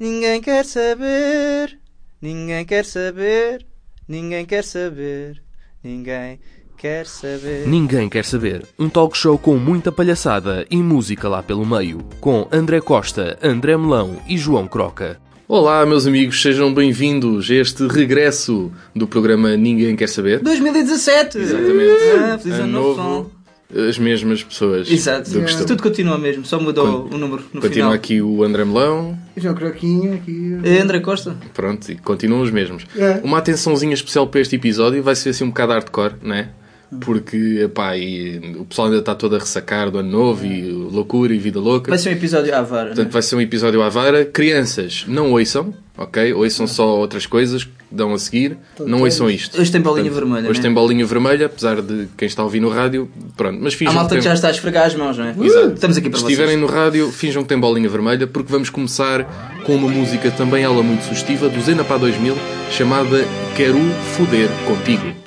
Ninguém quer saber, ninguém quer saber, ninguém quer saber, ninguém quer saber. Ninguém quer saber. Um talk show com muita palhaçada e música lá pelo meio. Com André Costa, André Melão e João Croca. Olá, meus amigos, sejam bem-vindos a este regresso do programa Ninguém Quer Saber. 2017! Exatamente. Ah, feliz ano Ano novo. As mesmas pessoas. Exato. do costume. Tudo continua mesmo, só mudou o número no Continua final. aqui o André Melão, João Croquinho aqui. Eh, André Costa? pronto, e continuam os mesmos. É. Uma atençãozinha especial para este episódio vai ser assim um bocado hardcore, né? Porque, epá, e o pessoal ainda está todo a ressacar do ano novo e loucura e vida louca. Vai ser um episódio à vara. Portanto, vai ser um episódio à vara. Crianças, não ouçam, ok? Ouçam só outras coisas que dão a seguir. Não ouçam isto. Hoje tem bolinha vermelha, Hoje né? tem bolinha vermelha, apesar de quem está a ouvir no rádio. Pronto, mas finjam malta que tem... já está a esfregar as mãos, não é? Exato. Estamos aqui para Se vocês. estiverem no rádio, finjam que tem bolinha vermelha, porque vamos começar com uma música também ela muito sugestiva, do Zena para 2000, chamada Quero Foder Contigo.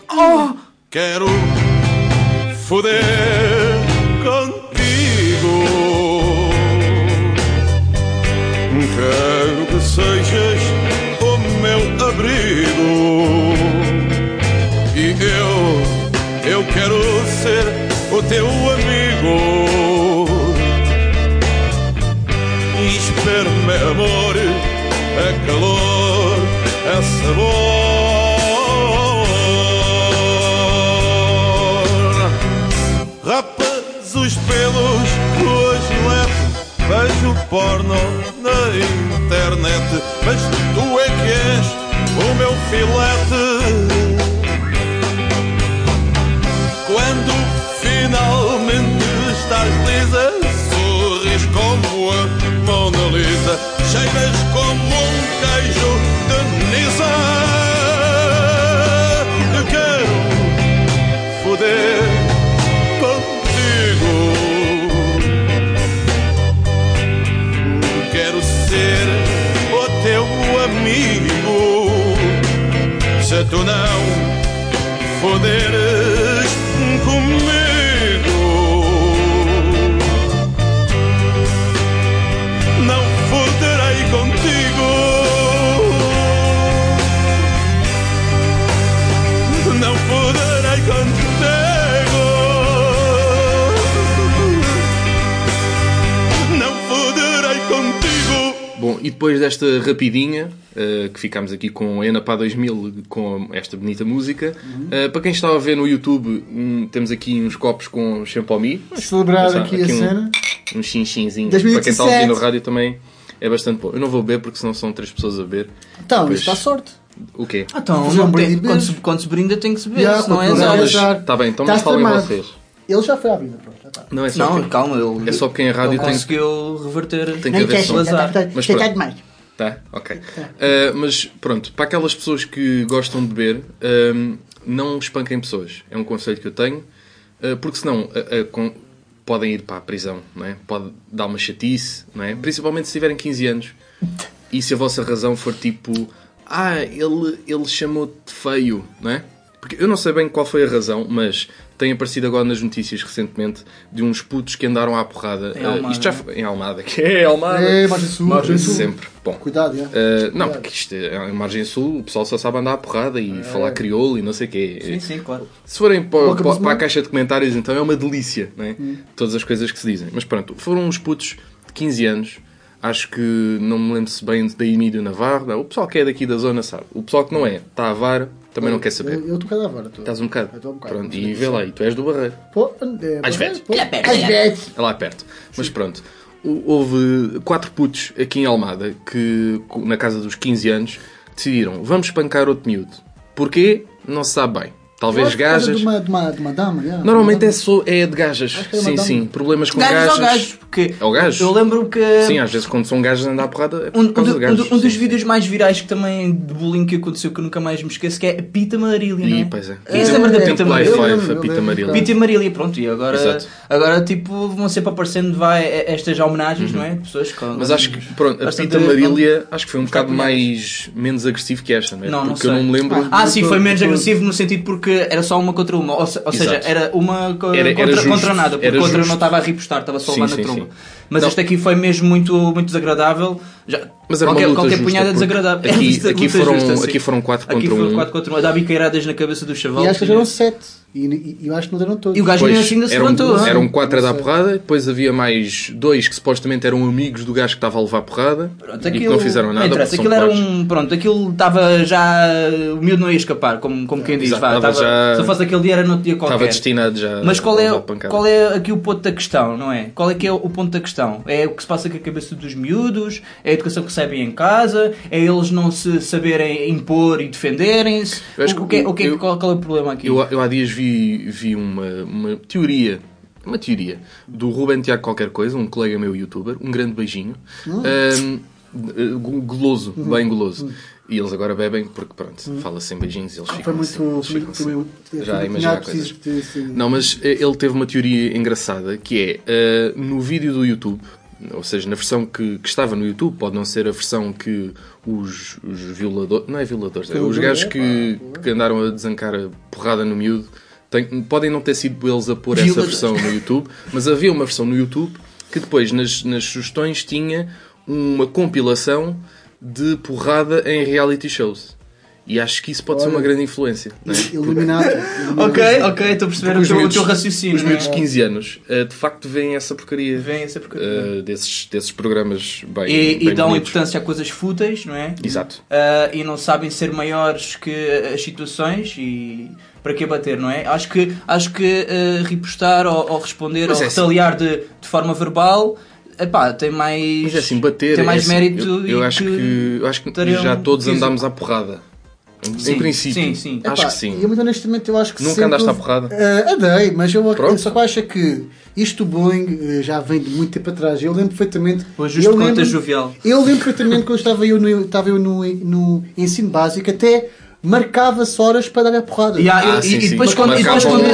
Quero foder contigo. Quero que sejas o meu abrigo. E eu, eu quero ser o teu amigo. E espero-me amor, pelos do gilete, vejo porno na internet, mas tu é que és o meu filete. Quando finalmente estás lisa, sorris como a Mona Lisa, cheiras como tu não foderes depois desta rapidinha, eh, que ficámos aqui com a Ena para 2000, com esta bonita música, eh, para quem está a ver no YouTube, hum, temos aqui uns copos com champomi. Celebrar Pensar, aqui a um- cena. Um chinchинzinho. 2017. Para quem está a ouvir no rádio também é bastante bom. Eu não vou beber porque senão são três pessoas a beber. Então, Depois- isto está sorte. O quê? Ah, então, um não tem- brinde quando, se, quando se brinda tem que se beber, Já, se não é Não, azar. está bem, então Estás mas falem vocês. Ele já foi à vida, pronto. Já está. Não, é só Não, quem- calma, ele, É só porque em rádio tem- conseguiu reverter. tem que haver som. azar. Mas está pronto. demais. Tá, ok. Uh, mas pronto, para aquelas pessoas que gostam de beber, um, não espanquem pessoas. É um conselho que eu tenho, uh, porque senão uh, uh, com- podem ir para a prisão, não é? Pode dar uma chatice, não é? Principalmente se tiverem 15 anos e se a vossa razão for tipo, ah, ele, ele chamou-te feio, não é? Porque eu não sei bem qual foi a razão, mas tem aparecido agora nas notícias recentemente de uns putos que andaram à porrada. Em Uh, Almada, isto já é? foi em Almada, que é Almada. É, Margem Sul, Margem Sul. sempre. Bom, Cuidado, já. Uh, não, porque isto é em margem sul, o pessoal só sabe andar à porrada e falar crioulo e não sei o quê. Sim, sim, claro. Se forem para, para- para a caixa de comentários, então é uma delícia, não é? Todas as coisas que se dizem. Mas pronto, foram uns putos de 15 anos, acho que não me lembro se bem da Emílio Navarro, não, o pessoal que é daqui da zona sabe. O pessoal que não é, está a vara, também não quer saber. Eu estou cada hora. estou. Estás um bocado. Eu estou um bocado. Pronto, e vê lá, e tu és do Barreiro. Pô, é, Às vezes. Às vezes. É lá perto. Mas pronto. Houve quatro putos aqui em Almada que, na casa dos 15 anos, decidiram vamos espancar outro miúdo. Porquê? Não se sabe bem. Talvez gajas. De uma, de uma, de uma dama, já. Normalmente Uma é, só, é de gajas. É Sim, dama. sim. Problemas com Gajos gajas. ou gajos, porque É o gajo? eu lembro que Sim, às vezes quando são gajas andar a porrada é por um, um causa do- de um gajos. do- um dos Sim, vídeos mais virais que também de bullying que aconteceu que eu nunca mais me esqueço que é a Pita Marília, não Ih, é? pois é. Quem se lembra da É, Pita Marília? Pita Marília. Pita Marília, pronto, e agora, Exato. agora tipo vão sempre aparecendo vai, estas homenagens, não é? Pessoas com, Uhum. Mas acho que, pronto, a Pita Marília acho que foi um bocado mais menos agressivo que esta, não é? Não, não Porque eu não me lembro. Ah, sim, foi menos agressivo no sentido porque era só uma contra uma. Ou, se- ou seja, era uma co- Era- era contra, justo. contra nada, porque Era a outra justo. não estava a ripostar, estava só lá na tromba. Mas Não. este aqui foi mesmo muito, muito desagradável. Já, Mas era uma qualquer, luta qualquer justa, punhada é porque desagradável. aqui- Luta aqui justa, foram- sim. aqui foram quatro Aqui contra foram um. 4 contra 1. A dar biqueiradas na cabeça do chaval. E acho que eram sete. E, e, eu acho que não deram todos. E o gajo mesmo assim ainda se levantou. hã? eram quatro a dar Não porrada, depois havia mais dois que supostamente eram amigos do gajo que estava a levar porrada Pronto, e que não fizeram nada. porque aquilo são era um. Pronto, aquilo estava já. O miúdo não ia escapar, como, como quem diz. Exato, vá, estava já- Se fosse aquele dia, era no outro dia qualquer. Estava destinado já Mas qual a é, qual é aqui o ponto da questão, não é? Qual é que é o ponto da questão? É o que se passa com a cabeça dos miúdos? É a educação que recebem em casa? É eles não se saberem impor e defenderem-se? Eu acho O, o que que, é- o que, é- eu- qual, qual é o problema aqui? Eu, eu há dias vi, vi uma, uma teoria, uma teoria, do Ruben Tiago qualquer coisa, um colega meu youtuber, um grande beijinho, ahm, eh, goloso, bem goloso. E eles agora bebem porque, pronto, fala-se em beijinhos e eles ficam Foi muito. assim, eles ficam muito. assim. Já imaginar muito preciso de- de- Não, mas eh, ele teve uma teoria engraçada que é eh, no vídeo do YouTube, ou seja, na versão que, que estava no YouTube, pode não ser a versão que os, os violadores, não é violadores, é, os gajos que, que andaram a desancar a porrada no miúdo, têm- podem não ter sido eles a pôr essa versão no YouTube, mas havia uma versão no YouTube que depois nas, nas sugestões tinha uma compilação de porrada em reality shows. E acho que isso pode ser Olha. uma grande influência. Não é? Iluminado. Ok, ok, estou a perceber o teu, o miúdos- teu raciocínio. Os de 15 anos, eh, de facto, veem essa porcaria Vem essa porcaria. eh, desses, desses programas bem. E, e bem dão bonitos. importância a coisas fúteis, não é? Exato. Ah, e não sabem ser maiores que as situações e para que bater, não é? Acho que, acho que ah, repostar ou, ou responder Mas ou é assim. retaliar de, de forma verbal epá, tem mais, Mas é assim, bater. tem mais é assim, mérito Eu, e eu acho que, eu acho que já todos andámos à porrada. Em, Sim, em princípio. sim, sim. Acho Epá, que sim. Eu, muito honestamente, eu acho que Nunca andaste à houve- porrada? Eh, andei, mas eu, Pronto. só que acho que isto do bullying eh, já vem de muito tempo atrás. Eu lembro perfeitamente. O ajuste eu lembro, jovial. eu lembro perfeitamente quando estava eu no, estava eu no, no ensino básico, até marcava-se horas para dar a porrada. E, há- Ah, e- sim, e sim. depois quando, e depois quando-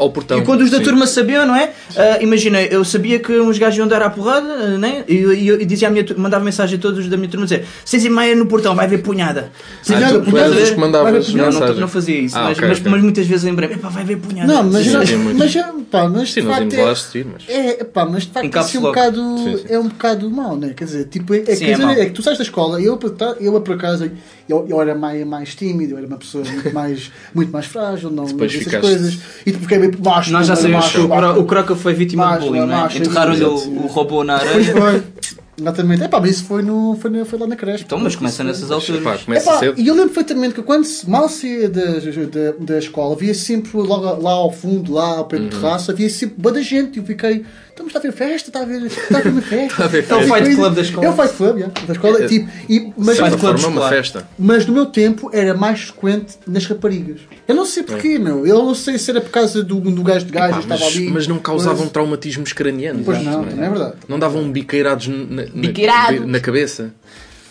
ao portão. E quando os da Sim. turma sabiam, não é? Ah, imagina, eu sabia que uns gajos iam dar à porrada, né? E, e, eu- e dizia à minha, mandava mensagem a todos da minha turma dizer: seis e meia no portão, vai haver punhada. Sim, Ah, tu, porque tu a ver? que mandavas ver- Não, não, não fazia isso, Ah, mas, ok, mas, ok. mas muitas vezes lembrei-me: "Epá, vai haver punhada. Não, mas, Sim, sim, mas, já- pá, mas Sim, de nós íamos é, lá assistir, mas. é, pá, mas de facto Em é, um bocado, Sim, sim. é um bocado mau? Quer dizer, tipo, é, quer Sim, é dizer, mau. é que tu sais da escola, eu, eu por acaso, eu, era mais, mais tímido, eu era uma pessoa muito mais, muito mais frágil, não Depois essas ficaste- coisas, e fiquei meio por baixo. Nós já sabemos que o, Croca foi vítima Baixo, de bullying, não é? Enterraram-lhe o, o robô na Pois areia. foi. Exatamente. É pá, mas isso foi, no, foi, no, foi lá na creche. Então, mas começa nessas alturas. Pá, começa Epá, cedo. e eu lembro perfeitamente que quando se- mal saía da, da, da escola, havia sempre logo lá ao fundo, lá ao pé Uhum. do terraço, havia sempre boa da gente. E eu fiquei, estamos a ver festa, está a ver, está a ver uma festa. Está a ver ver festa. É o Fight. Club da escola. É o Fight Club, yeah, da escola. Tipo, e, mas, Fight Club uma festa. mas no meu tempo era mais frequente nas raparigas. Eu não sei porquê, meu. Eu não sei se era por causa do, do gajo de gajo estava mas, ali. mas não causavam Mas- traumatismos cranianos. Pois não, também é verdade. Não davam biqueirados na, na, Biqueirados. na cabeça.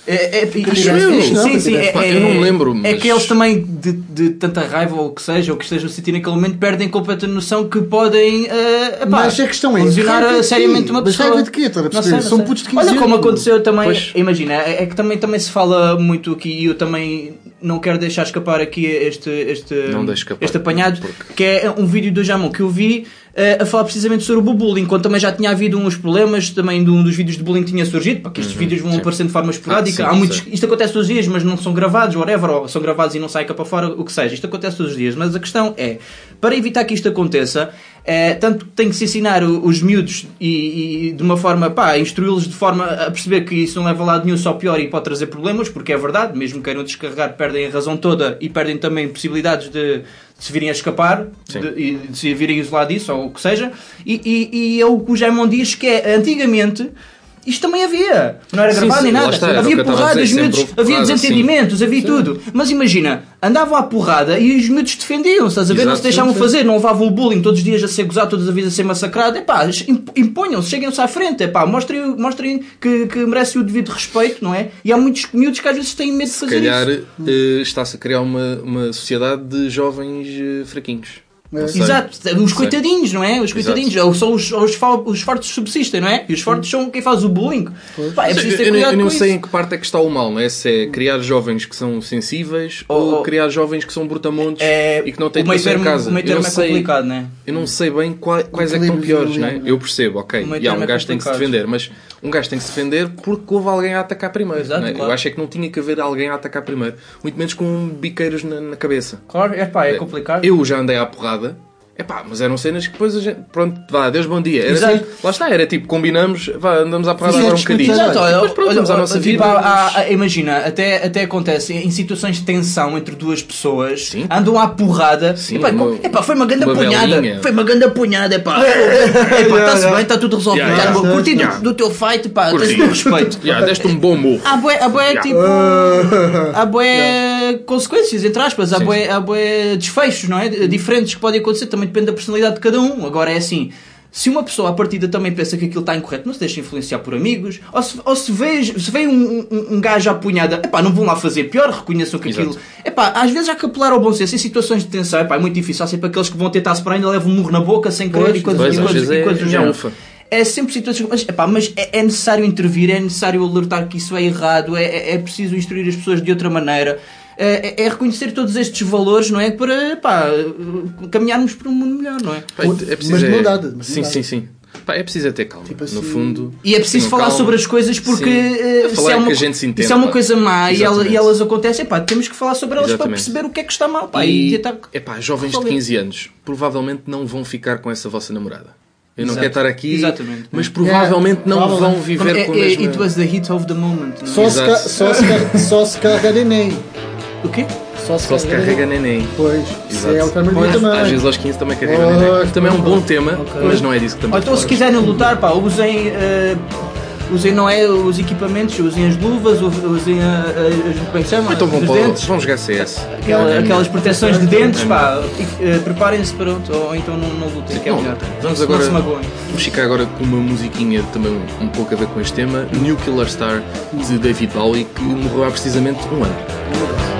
É, é, Acho é- eu. sim, sim, é, é- eu não me lembro, É mas- que eles também, de, de tanta raiva ou o que seja, ou que estejam a sentir naquele momento, perdem completa noção que podem eh, epá, Mas a questão é, lesionar seriamente uma Mas pessoa. raiva de quê? Estás a Não perceber? sei, São putos de 15 Olha como aconteceu também, Pois. imagina, é, é que também, também se fala muito aqui e eu também não quero deixar escapar aqui este, este, escapar. este apanhado, Porque- que é um vídeo do Jamon que eu vi eh, a falar precisamente sobre o bullying, quando também já tinha havido uns problemas, também de um dos vídeos de bullying que tinha surgido, porque estes vídeos vão Uhum. sim. aparecendo de forma esporádica. Ah, sim, Há muitos, isto acontece todos os dias, mas não são gravados, whatever, ou são gravados e não sai cá para fora, o que seja. Isto acontece todos os dias. Mas a questão é, para evitar que isto aconteça, é, tanto tem que se ensinar os miúdos e, e de uma forma, pá, instruí-los de forma a perceber que isso não leva a lado nenhum, só pior e pode trazer problemas, porque é verdade, mesmo que queiram descarregar, perdem a razão toda e perdem também possibilidades de, de se virem a escapar de, e de se virem isolar disso ou o que seja. E, e, e é o que o Jaimon diz que é, antigamente. Isto também havia, não era Sim, gravado sim, nem lá nada. está, havia porradas, dizer, miúdos, sempre houve havia porrada, desentendimentos, havia tudo. Mas imagina, andavam à porrada e os miúdos defendiam-se, estás a ver? não Exato, se deixavam sim, sim. fazer, não levavam o bullying todos os dias a ser gozado, todas as vezes a ser massacrado. Epá, imp- imponham-se, cheguem-se à frente, epá, mostrem, mostrem que, que merecem o devido respeito, não é? E há muitos miúdos que às vezes têm medo de Se fazer calhar isso. eh, está-se a criar uma, uma sociedade de jovens eh, fraquinhos. Sei. Exato, os coitadinhos, não é? Os coitadinhos, ou são os, os, os fortes subsistem, não é? E os fortes são quem faz o bullying. Pá, é preciso eu, ter eu, eu não sei isso. em que parte é que está o mal, não é? Se é criar jovens que são sensíveis Ou- ou, ou- criar jovens que são brutamontes É, e que não têm em termo, casa. o meio Eu termo não é sei- complicado, não é? eu não sei bem qual- quais é que estão piores, não é? Eu percebo, ok. E há um é gajo tem que se defender, mas um gajo tem que se defender porque houve alguém a atacar primeiro. Exato, não é? claro. Eu acho é que não tinha que haver alguém a atacar primeiro. Muito menos com biqueiros na, na cabeça. Claro, é pá, é complicado. Eu já andei à porrada temporada Epá, mas eram cenas que depois a gente. Pronto, vá, Deus bom dia. Era assim, lá está, era tipo, combinamos, vá, andamos à porrada Sim, agora um bocadinho. Exato, olha, Depois pronto, olha, vamos à nossa tipo, vida. há- há- imagina, até, até acontece em situações de tensão entre duas pessoas, Sim. andam à porrada. Sim, epá, uma- epá, foi uma grande uma apunhada. belinha. Foi uma grande apunhada, epá. Epá, está-se bem, está tudo resolvido. Yeah, tá yeah. bom. Curti do- Yeah. do, teu fight, pá, tens Curti. o meu respeito. Já, deste um bom morro. Há bué, há Yeah. tipo. Há bué consequências, entre aspas. Há bué desfechos, não é? Diferentes que podem acontecer. Também depende da personalidade de cada um. Agora é assim. Se uma pessoa à partida também pensa que aquilo está incorreto, não se deixa influenciar por amigos, ou se, ou se vê, se vê um, um, um gajo à punhada, epá, não vão lá fazer pior, reconheçam que aquilo. Exato. Epá, às vezes há que apelar ao bom senso em situações de tensão, epá, é muito difícil. Há sempre aqueles que vão tentar separar ainda levam um murro na boca sem querer Pois, e coisas, pois, e coisas, vezes e é coisas género. ufa. É sempre situações. Mas, epá, mas é, é necessário intervir, é necessário alertar que isso é errado, é, é- é preciso instruir as pessoas de outra maneira. É, é- é reconhecer todos estes valores, não é? Para epá, caminharmos para um mundo melhor, não é? Pá, é preciso Mas de é- mão dada, mas de Sim, sim, sim. Pá, é preciso é ter calma. Tipo no assim- fundo. E é preciso falar calma. sobre as coisas porque eh, É se, falar é uma, que a gente se entende, se é uma pá. coisa má e, ela- e elas acontecem, pá, temos que falar sobre elas para Exatamente. perceber o que é que está mal. Pá, e, E, epá, jovens de resolver. 15 anos provavelmente não vão ficar com essa vossa namorada. Eu não Exato. quero estar aqui, Exatamente. mas provavelmente não provavelmente. vão viver é, com a é, mesma... It was the hit of the moment. não é? Só se, ca- só, se, ca- só se carrega neném. O quê? Só se, Só se carrega neném. Pois, isso Exato. é o Pois, também. Às vezes aos 15 também carrega Pois, neném. Também é um bom tema, Ok. mas não é disso que também Ou então se quiserem lutar, pá, usem, eh, usem não é, os equipamentos, usem as luvas, usem a, a, as, como é chama? Então vão, Os dentes, vão jogar CS. aquela- aquelas proteções de dentes, pá, eh, preparem-se para outro, ou então não, não lutem, que é Não, melhor. Vamos agora. Vamos ficar agora com uma musiquinha também um, pouco a ver com este tema. Nuclear Star de David Bowie, que morreu há precisamente um ano.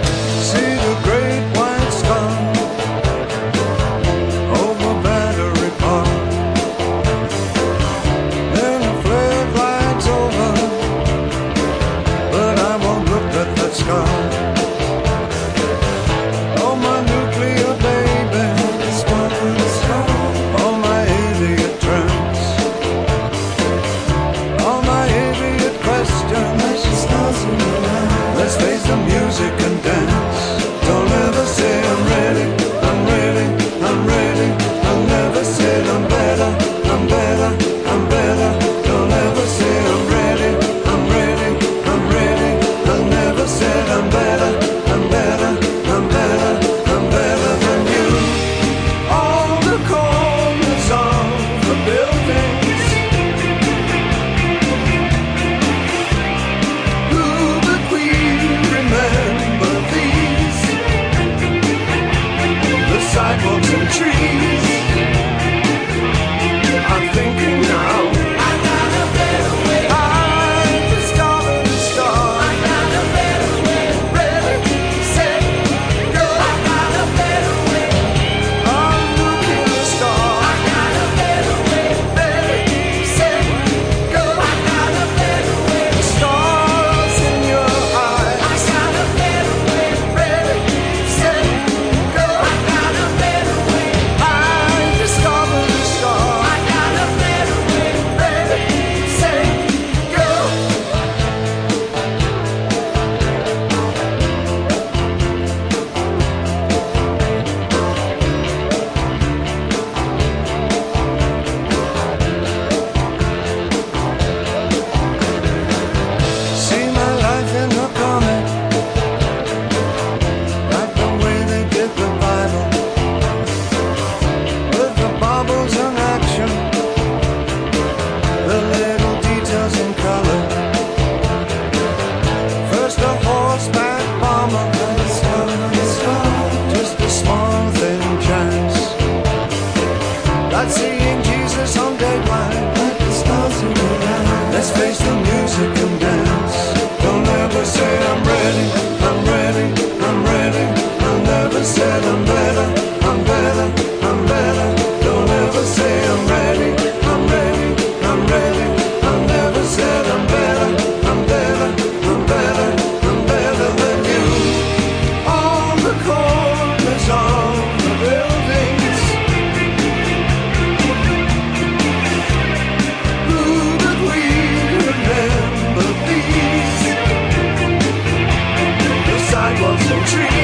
dream.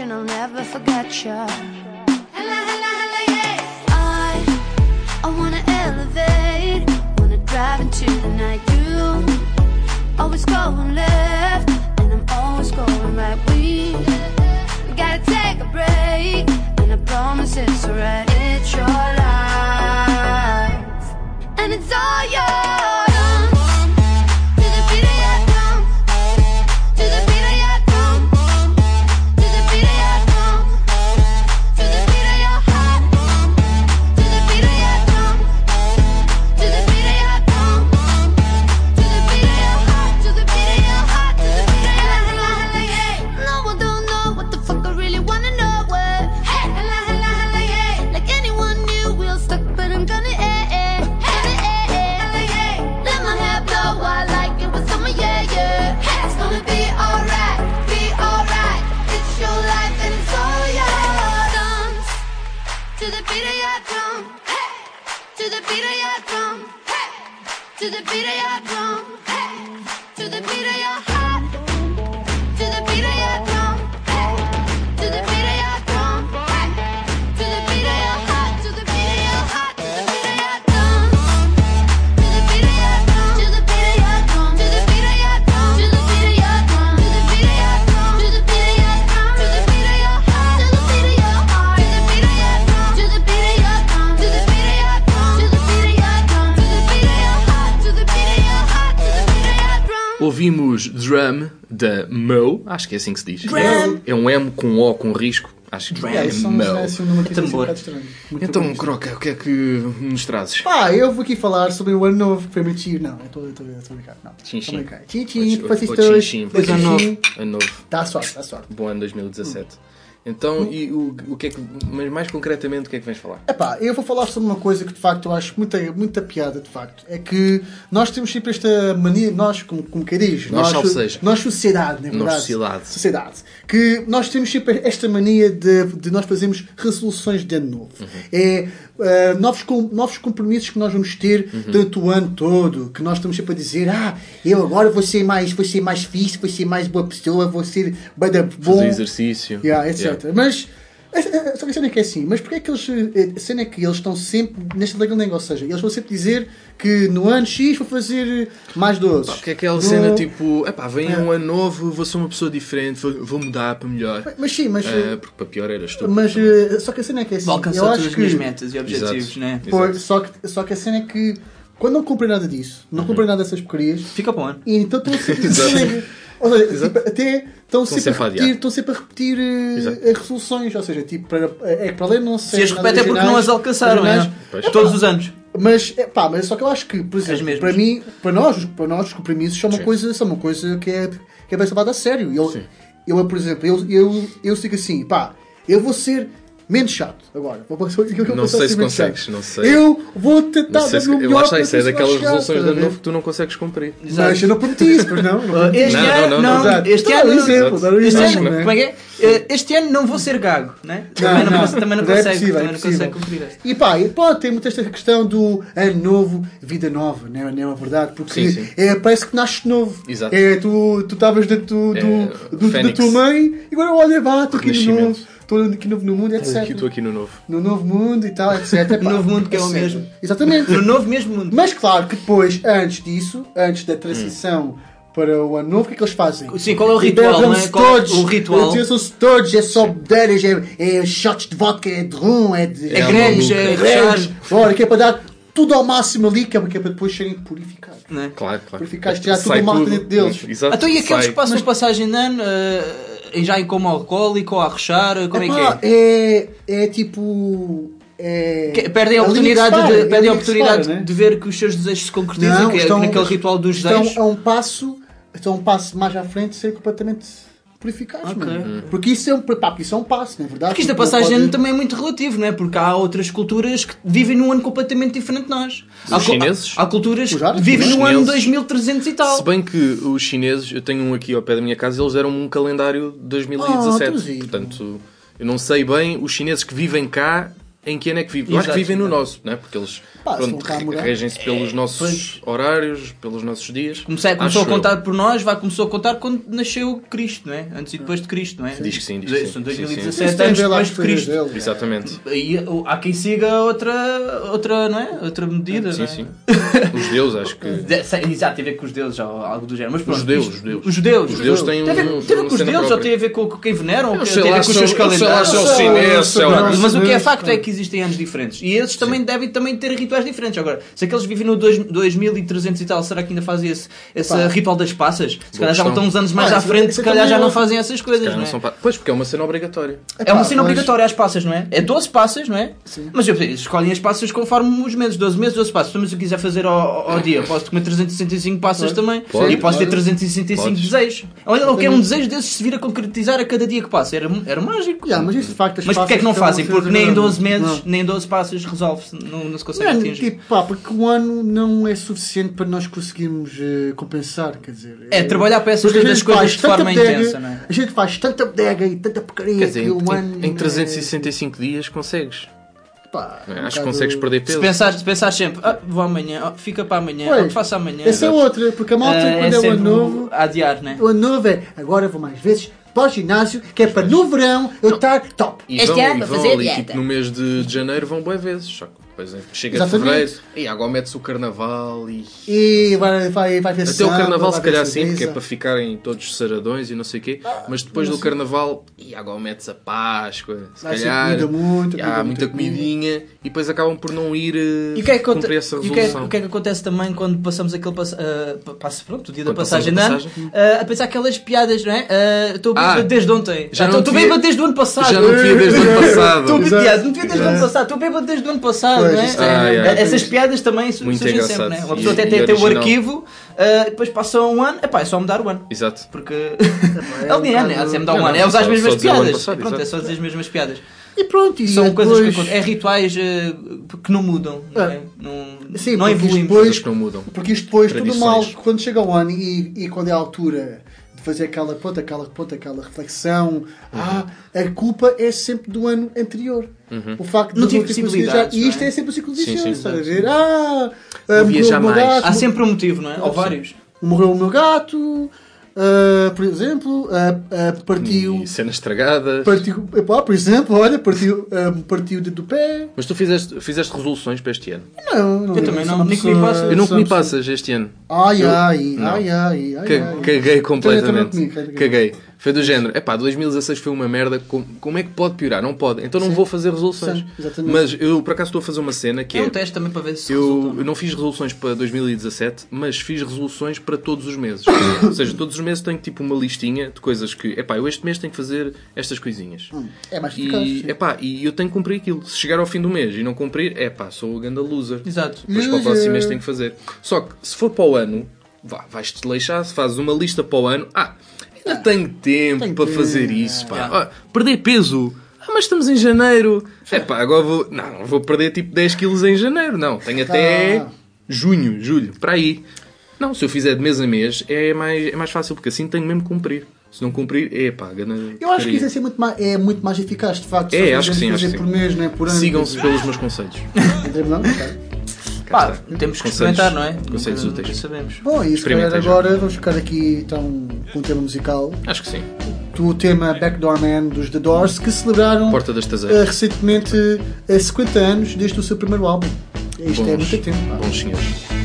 and I'll never forget you. Hello, hello, hello, yes. I, I wanna elevate, wanna drive into the night. You always go and live. ouvimos Drum da Mo, acho que é assim que se diz. Drum. É um M com O com risco. Acho que Drum. é, é, é Mo. É tambor. Então, Croca, o que é que nos trazes? Pá, eu vou aqui falar sobre o ano novo, permitir. Não, é estou a brincar. Não, Chinchim. Chinchim, fascistas. Ano novo. Ano novo. Dá sorte, dá sorte. Bom ano 2017. Hum. Então, e o, o que é que, mas mais concretamente, o que é que vens falar? Epá, eu vou falar sobre uma coisa que de facto eu acho muita, muita piada, de facto. É que nós temos sempre esta mania, nós, como, como quem diz, nós, nós, nós sociedade, na é verdade. Nós sociedade. Sociedade que nós temos sempre esta mania de, de nós fazermos resoluções de ano novo. Uhum. É uh, novos, com, novos compromissos que nós vamos ter uhum. durante o ano todo, que nós estamos sempre a dizer, ah, eu agora vou ser mais, vou ser mais fixe, vou ser mais boa pessoa, vou ser bom. Fazer exercício. Yeah, etc. Yeah. Mas só que a cena é que é assim, mas porquê é que eles. A cena é que eles estão sempre nesta lenga-lenga, ou seja, eles vão sempre dizer que no ano X vou fazer mais doces. Pá, porque é aquela No- cena tipo, epá, vem É. um ano novo, vou ser uma pessoa diferente, vou, vou mudar para melhor. Mas sim, mas. Ah, porque para pior eras tu. mas eh, só que a cena é que é assim. Vou eu alcançar todas as minhas metas e objetivos, Exato. né? Pois, Exato. só, que, só que a cena é que quando não cumprem nada disso, não cumprem nada dessas porcarias, Fica para o ano. e então estão sempre Exato. Ou seja, tipo, até estão sempre, sempre a repetir, estão sempre a repetir eh, as resoluções, ou seja, tipo, para, é que para além de não Se ser as repete é porque não as alcançaram, é? Pois. Todos os anos. Mas, é, pá, mas só que eu acho que, por exemplo, para mim, para nós, para nós os compromissos são uma Sim. coisa, são uma coisa que é, que é bem levada a sério. Eu, Sim. eu, por exemplo, eu, eu, eu digo assim, pá, eu vou ser menos chato agora. Vou, eu vou Não sei se consegues, chato. não sei. Eu vou tentar Não sei se, eu acho que isso é daquelas resoluções de ano novo que tu não consegues cumprir. Mas eu não prometi isso, pois não? não prometi. Este Não, ano, não, não, não, exato. este ano, um exemplo, dar um né? como é que é? Eh, Este ano não vou ser gago, né? Também não, não, também não não é consegue, possível, também é não consegue cumprir esta. E pá, e pode ter muito esta questão do ano novo, vida nova, não é, não é verdade? Porque Sim, sim. É, parece que nasces novo. Exato. É, tu tu estavas dentro do, do, É, do- da tua mãe e agora olha, vá, estou aqui Renascimento. novo, estou aqui novo no mundo, etc. Estou aqui no novo. No novo mundo e tal, etc. No novo mundo que é o sério. mesmo. Exatamente. No novo mesmo mundo. Mas claro que depois, antes disso, antes da transição para o ano novo, o que é que eles fazem? Sim, qual é o ritual, não é? É todos, o ritual? Utilizam-se todos, é só bedeiras, é, é shots de vodka, é de rum, é de... É greves, é greves. rechar. Ora, que é para dar tudo ao máximo ali, que é, que é para depois serem purificados. né? Claro, claro. Purificados, tirar tudo o mal dentro deles. Exato. Então e aqueles sai. que passam passagem de ano e já em como alcoólico ou a rechar, como é que é? é? É tipo... É... Que- Perdem a a oportunidade, de, é perdem a oportunidade separa, né? de ver que os seus desejos se concretizam, Não, que é estão- naquele ritual dos estão desejos. a um passo, estão a um passo mais à frente de ser completamente purificados, Ok. mano. Porque isso é um, pá, porque isso é um passo, não é verdade? Porque isto não passagem de ano pode- também é muito relativo, não é? Porque há outras culturas que vivem num ano completamente diferente de nós. Há, Os cu- chineses? Há, há culturas que vivem no ano chineses. 2300 e tal. Se bem que os chineses, eu tenho um aqui ao pé da minha casa, eles deram-me um calendário de 2017. Ah, duvido. Portanto, eu não sei bem os chineses que vivem cá em que ano é que vivem. Eu acho que vivem no nosso, não é? Porque eles Pá, pronto, regem-se pelos nossos horários, pelos nossos dias. Comecei, começou a Acho eu. contar por nós, vai, começou a contar quando nasceu Cristo, não é? Antes e depois de Cristo, não é? Diz que sim, diz que sim. São Sim, sim. 2017 Isso tem a anos depois de Cristo. deles. Exatamente. Aí uh, há quem siga outra, outra, não é? Outra medida, Sim, não é? sim. Os judeus, acho que. Exato, tem a ver com os deuses ou algo do género. Mas pronto, judeus, isto- os judeus. Os judeus. Os judeus têm Tem a ver, um- tem a ver uma com os deuses ou tem a ver com, quem veneram? Ou tem a ver com os se seus calendários? lá. são- Mas o que é facto é que existem anos diferentes. E esses também devem também ter rituais diferentes. Agora, se aqueles vivem no dois- 2300 e tal, será que ainda fazem esse, esse Pá. ritual das passas? Se calhar já estão uns anos mais Ah, à frente, isso se calhar já é- não fazem essas coisas, não não é? são pa- Pois, porque é uma cena obrigatória. É uma cena mas- obrigatória às passas, não é? É 12 passas, não é? Mas eu, eles escolhem as passas conforme os meses, 12 meses, 12 passas. Então, Mas se eu quiser fazer ao, ao dia, posso comer 365 passas também. Pode. E posso ter Pode. 365 Podes. desejos. Olha, o que é um desejo desses se vir a concretizar a cada dia que passa. Era, era mágico. Yeah, mas isso de facto as Mas porquê é que não fazem? Porque nem em fazer 12 meses, Não. nem em 12 passos resolve-se. Não, não se consegue Não, atingir. tipo, pá, porque o ano não é suficiente para nós conseguirmos eh, compensar, quer dizer... É, trabalhar para essas coisas de forma bodega, intensa, não é? A gente faz tanta bodega e tanta porcaria dizer, que em, o ano... em, em é- 365 dias consegues. pá, é? um Acho que consegues perder Se peso. pensar, se pensar sempre, ah, vou amanhã, ah, fica para amanhã, ah, que faço amanhã. Essa é outra, porque a malta, Ah, quando é, o sempre ano novo, a adiar, né? o ano novo é agora vou mais vezes para o ginásio, que é para no verão eu estar top. E Este vão, ano e vão fazer ali, dieta. tipo, no mês de, janeiro vão boas vezes. Que depois é, chega Exatamente. fevereiro e agora mete-se o carnaval e. E vai, vai, vai ver Até o carnaval, se calhar sim, porque é para ficarem todos saradões e não sei o quê. Mas depois do carnaval, e agora metes a Páscoa, se Vai calhar. comida muito, e há comida, muita muita comida. comidinha e depois acabam por não ir eh, E o que, é que, cumprir essa e o, que é, resolução. o que é que acontece também quando passamos aquele pass, ah, pa- passo, pronto, o dia da Quando passagem de ano, passamos ah, a pensar aquelas piadas, não é? Ah, Estou bêbado Ah, desde ontem. já Ah, não Estou bêbado desde o ano passado. Já não te via desde o ano passado. Estou bêbado, não desde o ano passado. Estou bêbado desde o ano passado, Pois, não é? é- Ah, Ah, yeah. Essas piadas também surgem engraçado. sempre, não é? Uma E- pessoa até e tem, tem o arquivo, ah, depois passa um ano, epá, é só mudar o ano. Exato. Porque. é É um dinheiro, né? bocado- Há sempre de dar um Não, ano. não, É usar as só- mesmas piadas. passado, Pronto, é só dizer as mesmas piadas. E pronto, e São coisas que depois- acontecem. É rituais eh, que não mudam. Não, é? É. não, Sim, não porque evoluímos. depois- Coisas que não mudam. Porque isto depois, tudo mal, quando chega o ano e, e quando é a altura fazer aquela ponta, aquela ponta, aquela reflexão, ah, a culpa é sempre do ano anterior. O facto de Não tive ter possibilidades, e isto não é? é sempre o ciclo vicioso, estás a ver? Ah, ah, viajar morreu o meu mais. gato, Há sempre um motivo, não é? Ou vários. morreu o meu gato, ah, por exemplo, ah, ah, partiu. E cenas estragadas. Partiu, epá, por exemplo, olha, partiu, partiu do pé. Mas tu fizeste, fizeste resoluções para este ano? Não, não Eu também não, nem comi passas. Eu não comi passas este ano. pessoa- Ai, Eu- ai, ai, ai, ai, Ca- ai. Caguei completamente. Caguei. Foi do género. Epá, 2016 foi uma merda. com- Como é que pode piorar? Não pode. Então não vou fazer resoluções. Sim. Mas eu por acaso estou a fazer uma cena que É é. um teste também para ver se Eu, resulta. eu não fiz resoluções para 2017, mas fiz resoluções para todos os meses. Ou seja, todos os meses tenho tipo uma listinha de coisas que, epá, eu este mês tenho que fazer estas coisinhas. É mais eficaz. E, sim. epá, e eu tenho que cumprir aquilo. Se chegar ao fim do mês e não cumprir, epá, sou o ganda loser. Exato. Depois para o próximo mês tenho que fazer. Só que se for para o ano, vá, vais-te leixar, se fazes uma lista para o ano, ah, ainda tenho tempo Tenho para tempo, fazer isso, pá. é. Ah, perder peso. Ah, mas estamos em janeiro. É pá, agora vou. Não, vou perder tipo 10 quilos em janeiro. Não, tenho até Ah. junho, julho, para aí. Não, se eu fizer de mês a mês é mais, é mais fácil, porque assim tenho mesmo que cumprir. Se não cumprir, é pá, gana. Eu acho que isso é, ser muito mais, é muito mais eficaz, de facto. É, Só acho que sim, acho que por sim. mês, não é? Por ano. Sigam-se pelos meus conselhos. Não. Pá, temos que Conselhos- experimentar, não é? conselhos Nunca- úteis. nunca sabemos. Bom, e se agora vamos ficar aqui então com um tema musical. Acho que sim. Do tema Backdoor Man dos The Doors, que celebraram Porta das Tazeiras. recentemente eh, 50 anos desde o seu primeiro álbum. Isto é Bons- muito tempo. Bons senhores.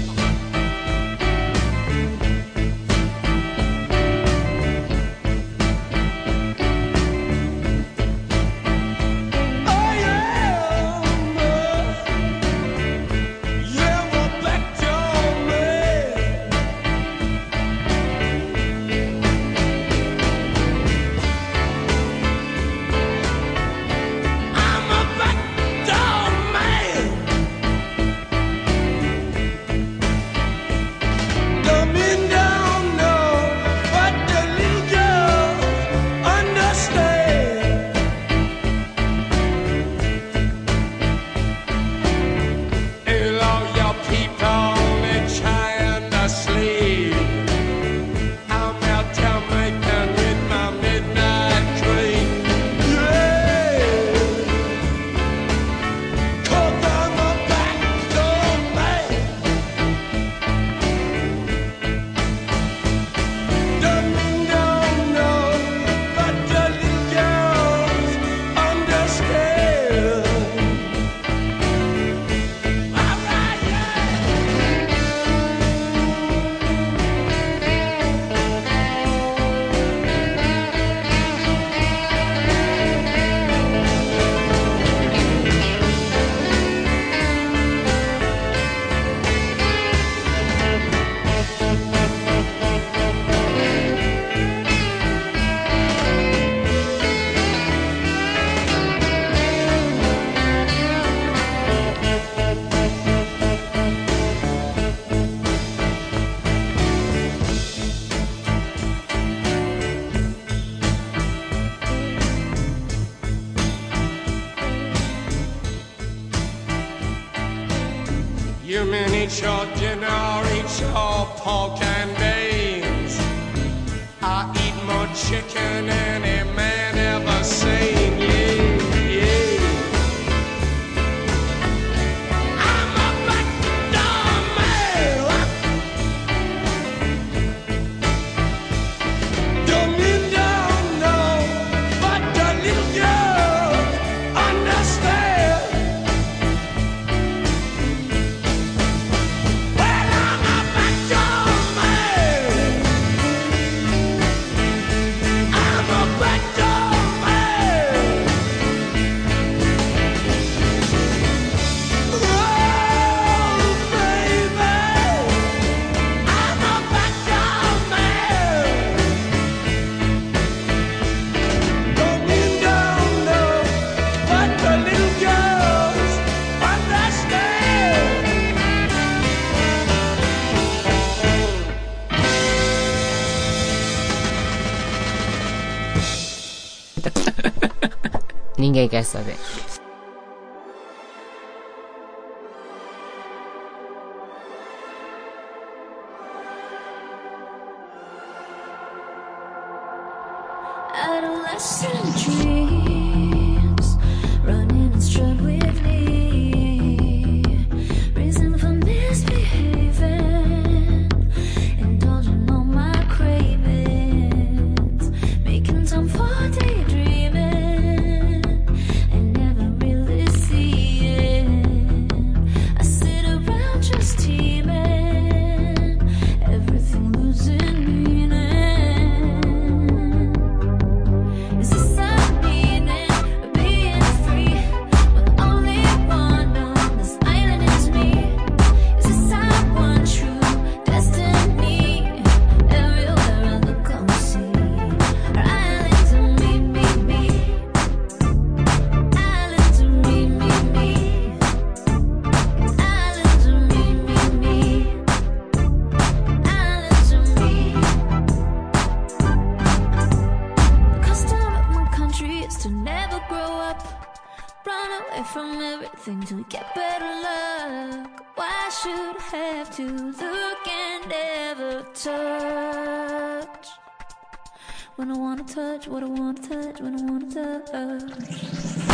You mean eat your dinner, eat your pork and beans. I eat more chicken than any man ever seen. Ninguém quer saber. Adolescent touch, what I wanna touch, when I wanna touch.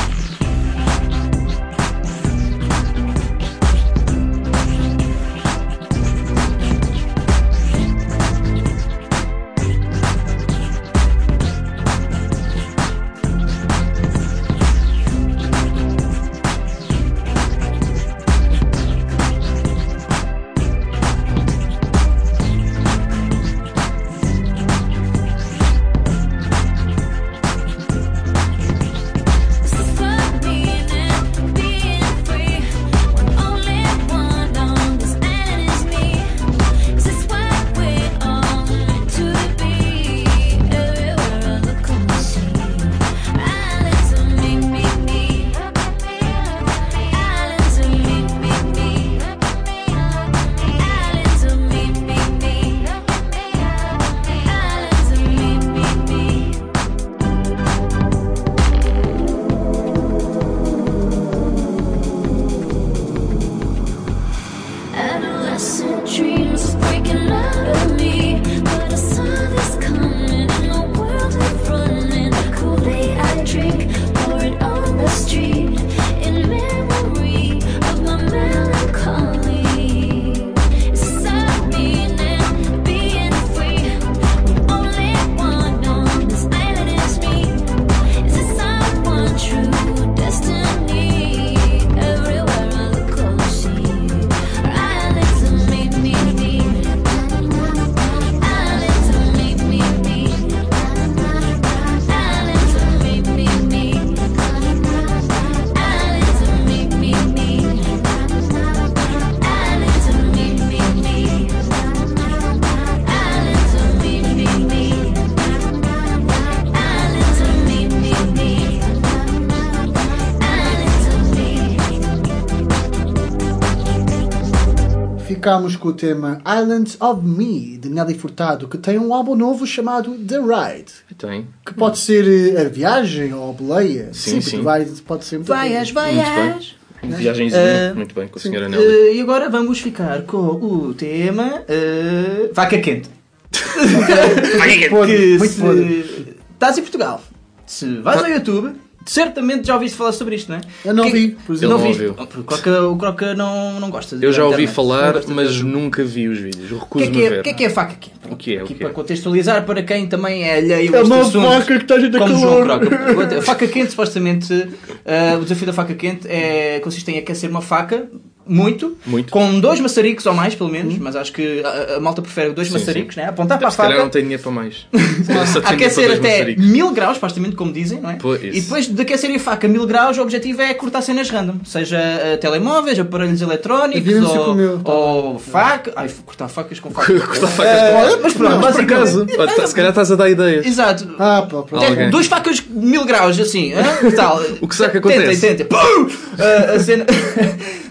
Ficámos com o tema Islands of Me, de Nelly Furtado, que tem um álbum novo chamado The Ride. Tem. Que pode ser eh, a viagem ou a boleia. Sim, sim. Ride pode ser Vaias. Muito vaias. bem. Viagenzinha. Ah, Muito bem, com a sim. senhora Nelly. Eh, e agora vamos ficar com o tema eh, Vaca Quente. Muito podre, que muito se estás em Portugal, se vais ao YouTube, certamente já ouviste falar sobre isto, não é? Eu não Que- vi, por exemplo. não não ouviu. O Croca, o Croca não, não gosta de Eu já ouvi internet, falar, de mas ver. nunca vi os vídeos. Eu O que, é recuso-me que, a é, ver. o que é que é faca quente? O que é? O Aqui que é? para contextualizar para quem também é alheio a É uma faca que está a calor. Croca. A faca quente, supostamente, eh, o desafio da faca quente é, consiste em aquecer uma faca muito, Muito. com dois maçaricos ou mais, pelo menos, mas acho que a, a malta prefere dois Sim, maçaricos, né? apontar para a Se calhar não faca, tem dinheiro para mais. Aquecer até maçaricos. mil graus, supostamente, como dizem, não é? Pois. E depois de aquecerem a faca mil graus, o objetivo é cortar cenas random, seja eh, telemóveis, aparelhos eletrónicos ou, tá ou faca. Ai, cortar facas com faca. Cortar facas Eh, com- mas pronto, Não, por acaso. Tá- Se calhar estás a dar ideias. Exato. Ah, pá, pronto. Tem Alguém. Duas facas mil graus, assim. Tal. O que será que acontece? Tentem, tentem. Pum! Ah, a cena...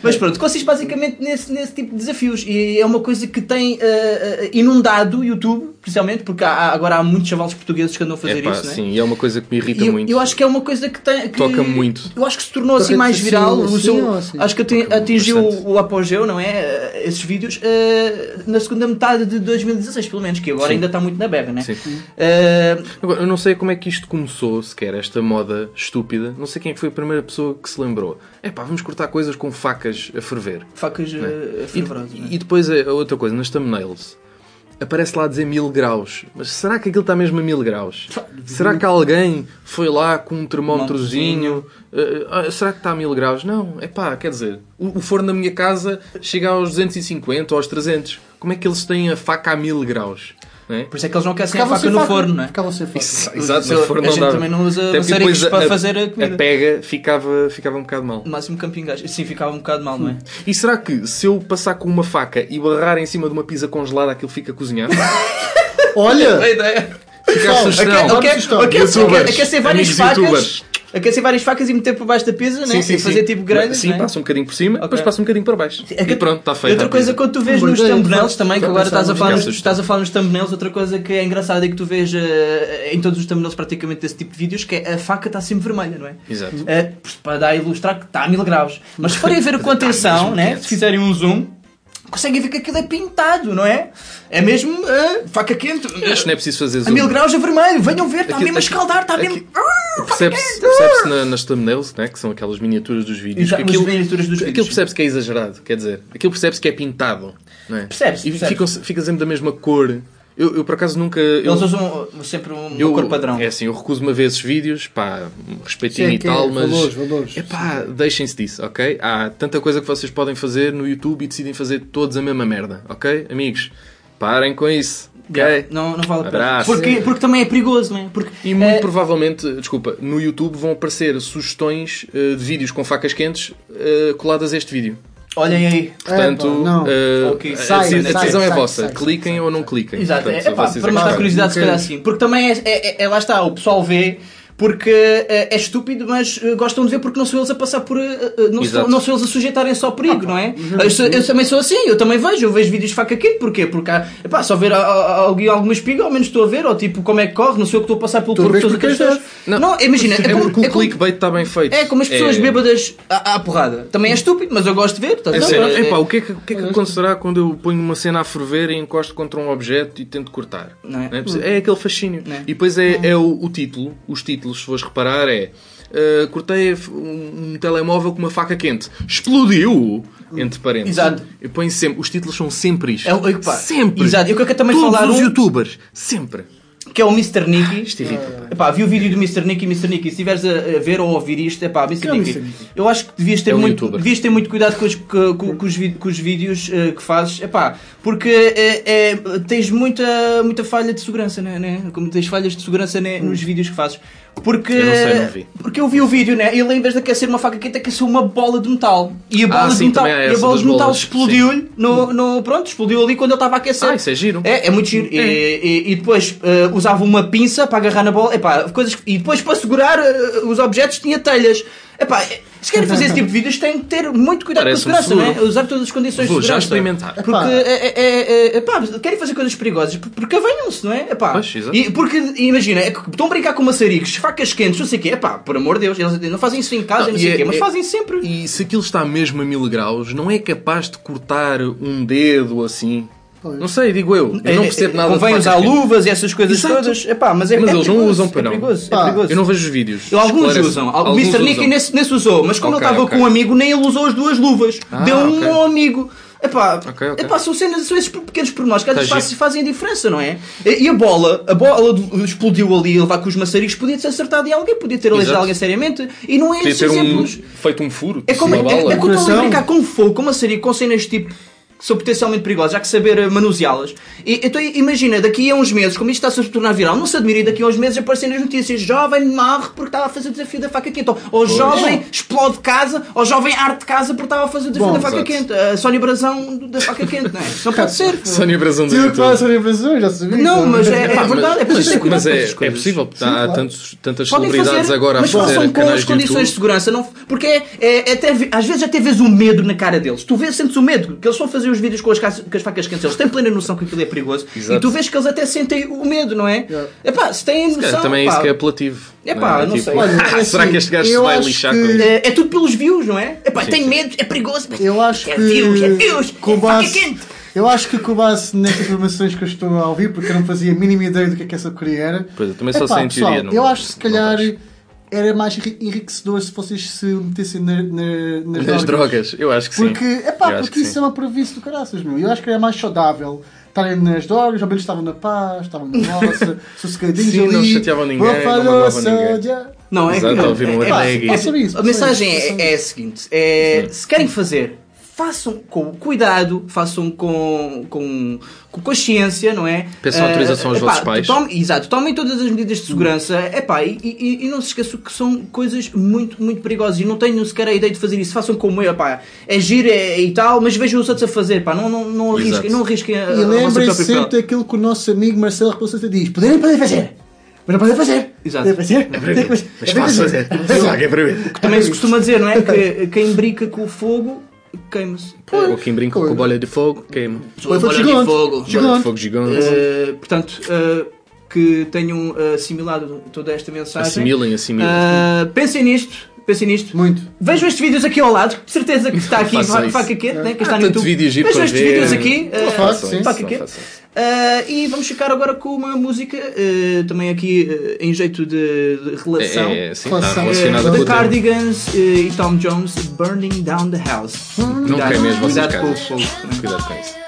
Mas pronto, consiste basicamente nesse, nesse tipo de desafios. E é uma coisa que tem ah, inundado o YouTube, principalmente, porque há- agora há muitos chavalos portugueses que andam a fazer Epá, isso, não é? sim, e é uma coisa que me irrita E eu, muito. eu acho que é uma coisa que tem. Que, Toca muito. Eu acho que se tornou assim mais assim, viral. o assim seu- assim? Acho que Toca-me atingiu bastante. o apogeu, não é? Eh, Esses vídeos eh, na segunda metade de 2016, pelo menos, que agora Sim. ainda está muito na berra, não é? Sim. Eh, Agora, eu não sei como é que isto começou sequer, esta moda estúpida. Não sei quem é que foi a primeira pessoa que se lembrou. É pá, vamos cortar coisas com facas a ferver. facas é? E, fervorosas, não é? e depois a outra coisa, nas thumbnails. Aparece lá a dizer mil graus. Mas será que aquilo está mesmo a mil graus? Será que alguém foi lá com um termómetrozinho? eh, ah, será que está a mil graus? Não, é pá, quer dizer, o, o forno da minha casa chega aos 250 ou aos 300. Como é que eles têm a faca a mil graus? É? Por isso é que eles não aquecem a faca no forno, não é? Ficavam sem faca. Exato, Se- mas forno a não gente dava. também não usa maçaricos para fazer a comida. A pega ficava, ficava um bocado mal. No máximo camping gás. Sim, ficava um bocado mal, não é? E será que se eu passar com uma faca e barrar em cima de uma pizza congelada aquilo fica cozinhado? Olha! A ideia. Fica a sugestão. Aquecer várias facas. Aquecer várias facas e meter por baixo da pesa, né? e fazer tipo grande. Sim, né? passa um bocadinho por cima, depois passa um bocadinho para baixo. É que- E pronto, está E feito. outra coisa, quando tu vês nos thumbnails também, que agora estás a, falar nos, estás a falar nos thumbnails, outra coisa que é engraçada é que tu vês eh, em todos os thumbnails praticamente desse tipo de vídeos, que é a faca está sempre vermelha, não é? Exato. Eh, para dar a ilustrar que está a mil graus. Mas se forem ver com atenção, mesmo né? quente. se fizerem um zoom, conseguem ver que aquilo é pintado, não é? É mesmo eh, faca quente. Acho que não é preciso fazer A zoom. mil graus a vermelho, venham ver, está mesmo a escaldar, está mesmo. aqui- Percebe-se percebe na, nas thumbnails, né, que são aquelas miniaturas dos vídeos. Exato, as miniaturas dos aquilo percebe-se que é exagerado, quer dizer, aquilo percebe-se que é pintado. Não é? Percebe-se, E percebe-se. ficam- fica sempre da mesma cor. Eu, eu, por acaso nunca. Eu, Eles usam sempre uma eu- cor padrão. É assim, eu recuso-me a ver esses vídeos, pá, respeitinho Sim, e é tal, mas. valores, valores. É pá, deixem-se disso, ok? Há tanta coisa que vocês podem fazer no YouTube e decidem fazer todos a mesma merda, ok? Amigos, parem com isso, ok? Yeah, Não, não vale a pena. Porque, porque também é perigoso, não é? Porque, E muito eh, provavelmente, desculpa, no YouTube vão aparecer sugestões eh, de vídeos com facas quentes eh, coladas a este vídeo. Olhem aí. Portanto, É, pá, não. eh, Ok. a- Sai, a sai, decisão é sai, vossa. sai, cliquem sai, ou não cliquem. Exato, Portanto, é, pá, vocês para é que matar sabem. curiosidade, se calhar sim. Porque também é, é- é- lá está, o pessoal vê porque é, é estúpido, mas eh, gostam de ver porque não são eles a passar por. eh, não, são, não são eles a sujeitarem só perigo, não é? Eu, sou- eu também sou assim, eu também vejo, eu vejo vídeos de faca quente, porquê? Porque há, epá, só ver alguém alguma espiga, ao menos estou a ver, ou tipo, como é que corre, não sei o que estou a passar pelo corpo todas porque as és pessoas. Não, imagina, é, É como, porque o é clickbait está bem feito. é como as pessoas É- bêbadas à, à porrada. Também é estúpido, mas eu gosto de ver. a É sério, É- epá, o que é que, que, é que acontecerá quando eu ponho uma cena a ferver e encosto contra um objeto e tento cortar? Não é? É, É aquele fascínio. Não é? E depois é, é o, o título, os títulos, se fores reparar, é uh, cortei um, um telemóvel com uma faca quente. Explodiu! Entre parênteses. Exato. Eu ponho sempre, os títulos são sempre isto. É epá, sempre. exato. Eu quero também Todos falar os um- youtubers. Sempre. Que é o Mr. Nicky. Isto irrita, pá. Epá, vi o vídeo do Mr. Nicky, Mr. Nicky, se estiveres a ver ou a ouvir isto, epá, Mr. é o Nicky, Mr. Nicky? eu acho que devias ter, É um muito, youtuber. devias ter muito cuidado com os, com, com- com os, vi- com os vídeos eh, que fazes, epá, porque é, é- tens muita, muita falha de segurança, né, né? Como tens falhas de segurança né, nos vídeos que fazes. Porque, Eu não sei, não vi. porque eu vi o vídeo, né? Ele em vez de aquecer uma faca quente, aqueceu uma bola de metal. E a bola, Ah, de, sim, metal, também há e a essa bola das de metal bolas, explodiu-lhe no, no. Pronto, explodiu ali quando ele estava a aquecer. Ah, isso é giro. É, é muito giro. E, e- e depois eh, usava uma pinça para agarrar na bola. Epá, coisas, que- e depois para segurar eh, os objetos tinha telhas. Epá, se querem fazer esse tipo de vídeos têm que ter muito cuidado Parece-me com a segurança, seguro. não é? Usar todas as condições Vou de já segurança. experimentar. Porque Epá. é, é, é, é, epá, querem fazer coisas perigosas, por- porque avenham-se, não é? Epá, Pois, exato. e porque, imagina, é que estão a brincar com maçaricos, facas quentes, não sei o quê. Epá, por amor de Deus, eles não fazem isso em casa, Não, não, sei o quê, mas é- fazem sempre. E se aquilo está mesmo a mil graus, não é capaz de cortar um dedo assim? Pois. Não sei, digo eu. Eu não percebo nada de É, Convém usar luvas e essas coisas Exato. todas. Epá, mas é, Mas é eles não perigoso, usam para é não. perigoso, é perigoso. Eu não vejo os vídeos. Alguns Esclarece. usam. O Alguns Mr. Nicky nesse, nesse usou, mas como Ok, ele estava ok. com um amigo, nem ele usou as duas luvas. Ah, Deu um ok. ao amigo. Epá, Ok, ok. epá, são cenas, são esses pequenos pormenores que às vezes Tá fazem, fazem a diferença, não é? E, e a bola, a bola explodiu ali a levar com os maçaricos, podia ter acertado em alguém, podia ter aleijado alguém seriamente. E não é Podia esses ter um, exemplos. feito um furo. É como, é, é, é Coração. brincar com fogo, com maçarico, com cenas tipo que são potencialmente perigosas, há que saber eh, manuseá-las. E, então imagina, daqui a uns meses, como isto está-se a tornar viral, não se admire daqui a uns meses aparecerem nas notícias, jovem morre porque estava a fazer o desafio da faca quente, ou, ou jovem explode casa, ou jovem arte casa porque estava a fazer o desafio Bom, da faca quente. A Sónia Brazão da faca quente, não é? Não pode ser. Sónia Brasão do Tive que falar YouTube. sobre a Brasil, já sabia. Não, mas é, é verdade, é mas, preciso ter cuidado mas com é, é possível, porque há claro. tantos, tantas Podem celebridades fazer, agora a mas fazer façam com as condições de segurança, não, porque é, é, é até, às vezes até vês o medo na cara deles. Tu vês, sentes o medo, que eles vão fazer os vídeos com as, com as facas quentes, eles têm plena noção que aquilo é perigoso Exato. e tu vês que eles até sentem o medo, não é? Yeah. Epá, se têm Cara, noção. também é pá, isso que é apelativo. Epá, não sei. Olha, é Será assim, que este gajo se vai lixar que- com isso? é, é tudo pelos views, não é? Epá, Sim, tem sim. medo, é perigoso. Eu acho é que. views, é views, com é faca base, quente. eu acho que com base nestas informações que eu estou a ouvir, porque eu não fazia a mínima ideia do que é que essa porcaria era. Pois, eu também só Epá, pessoal, não- eu acho que se não calhar vejo. Era mais enri- enriquecedor se vocês se metessem na- na- nas, Nas drogas, eu acho que sim. Porque, epá, Eu acho porque que isso sim. é uma previsto do caraças, meu. Eu acho que era mais saudável estarem nas drogas, ao menos estavam na paz, estavam na nossa, sossegadinhos Sim, ali. não chateavam ninguém, não só ninguém. Não, é Exato, que um é- é- Façam isso, A mensagem é, é a seguinte: é, se querem fazer, façam com cuidado, façam com, com, com consciência, não é? Peçam eh, autorização uh, aos epá, vossos pais. Tome, exato, tomem todas as medidas de segurança. Epá, e, e, e não se esqueçam que são coisas muito, muito perigosas e não tenho sequer a ideia de fazer isso. Façam como eu, epá, é giro é, e tal, mas vejam os outros a fazer, pá, não, não, não arrisquem, não arrisquem a, E lembrem-se sempre daquilo que o nosso amigo Marcelo Rebouças diz: poderem poder fazer mas não podem fazer. Exato. Podem fazer. É para mim. Mas faço fazer. fazer. É para mim. O que também se costuma dizer, não é? Que quem brinca com o fogo queima-se. Ou quem brinca com bolha de fogo, queima. Ou bolha de fogo. Bolha de fogo gigante. Uh, portanto, uh, que tenham eh, assimilado toda esta mensagem. Assimilem, assimilem. Uh, pensem nisto. Pensem nisto. Muito. Vejam estes vídeos aqui ao lado, de certeza que está aqui, faca quente, né, que está no YouTube. Vídeos Vejam estes vídeos aqui, uh, faca quente. Uh, e vamos ficar agora com uma música uh, também aqui uh, em jeito de, de relação, é, é, sim, relação tá de Cardigans e Tom Jones Burning Down the House. Não, não quer mesmo, cuidado com, o fogo. Né? Cuidado com isso.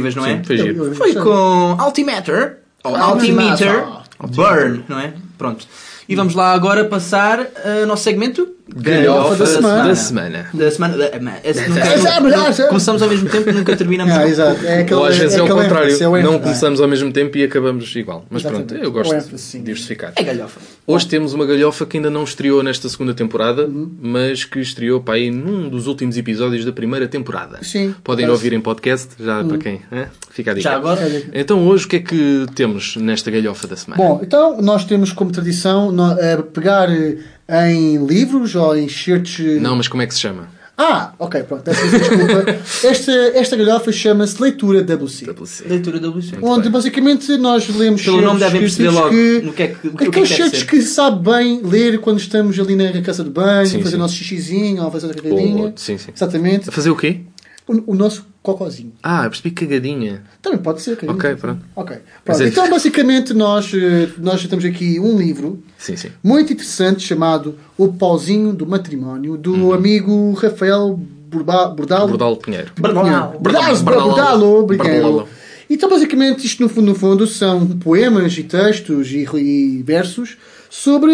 Incríveis, não é? Sim, foi giro. Foi com Altimeter, ou Altimeter, Burn, não é? Pronto. E vamos lá agora passar uh, o nosso segmento Galhofa da semana. Da semana. Da semana. da- ma- esse nunca- Essa- nunca- essa- Começamos ao mesmo tempo e nunca terminamos. Ah, exato. É aquele, Ou às vezes é, o aquele contrário. é o não começamos ao mesmo tempo e acabamos igual. Mas Exatamente. pronto, eu gosto O ênfase, de diversificar. É galhofa. Hoje temos uma galhofa que ainda não estreou nesta segunda temporada, Uhum. mas que estreou para aí num dos últimos episódios da primeira temporada. Sim, Podem parece. ouvir em podcast, já para quem hã? fica a dica. Já agora. Então hoje o que é que temos nesta galhofa da semana? Bom, então nós temos como tradição eh, pegar eh, em livros ou em shirts. Não, mas como é que se chama? Ah, ok, pronto, desculpa. Esta, esta galhofa chama-se Leitura WC. Leitura da Lucia. Onde basicamente nós lemos Pelo nome devem perceber logo que, no que é que, o é Aqueles que deve shirts que sabe bem ler quando estamos ali na casa de banho, Sim, a fazer sim. o nosso xixizinho ou a fazer a cagadinha. Sim, sim. Exatamente. A fazer o quê? O, o nosso cocózinho. Ah, eu percebi cagadinha. Também pode ser. cagadinha. Ok, pronto. Ok. Pronto. é- Então, basicamente, nós, eh, nós temos aqui um livro Sim, sim. muito interessante chamado O Pauzinho do Matrimónio, do amigo Rafael Burba, Bordalo. Bordal Pinheiro. Bordalo. Bordalo, Bordalo. Bordalo, Pinheiro. Bordalo. Então, basicamente, isto no fundo, no fundo são poemas e textos e, e versos sobre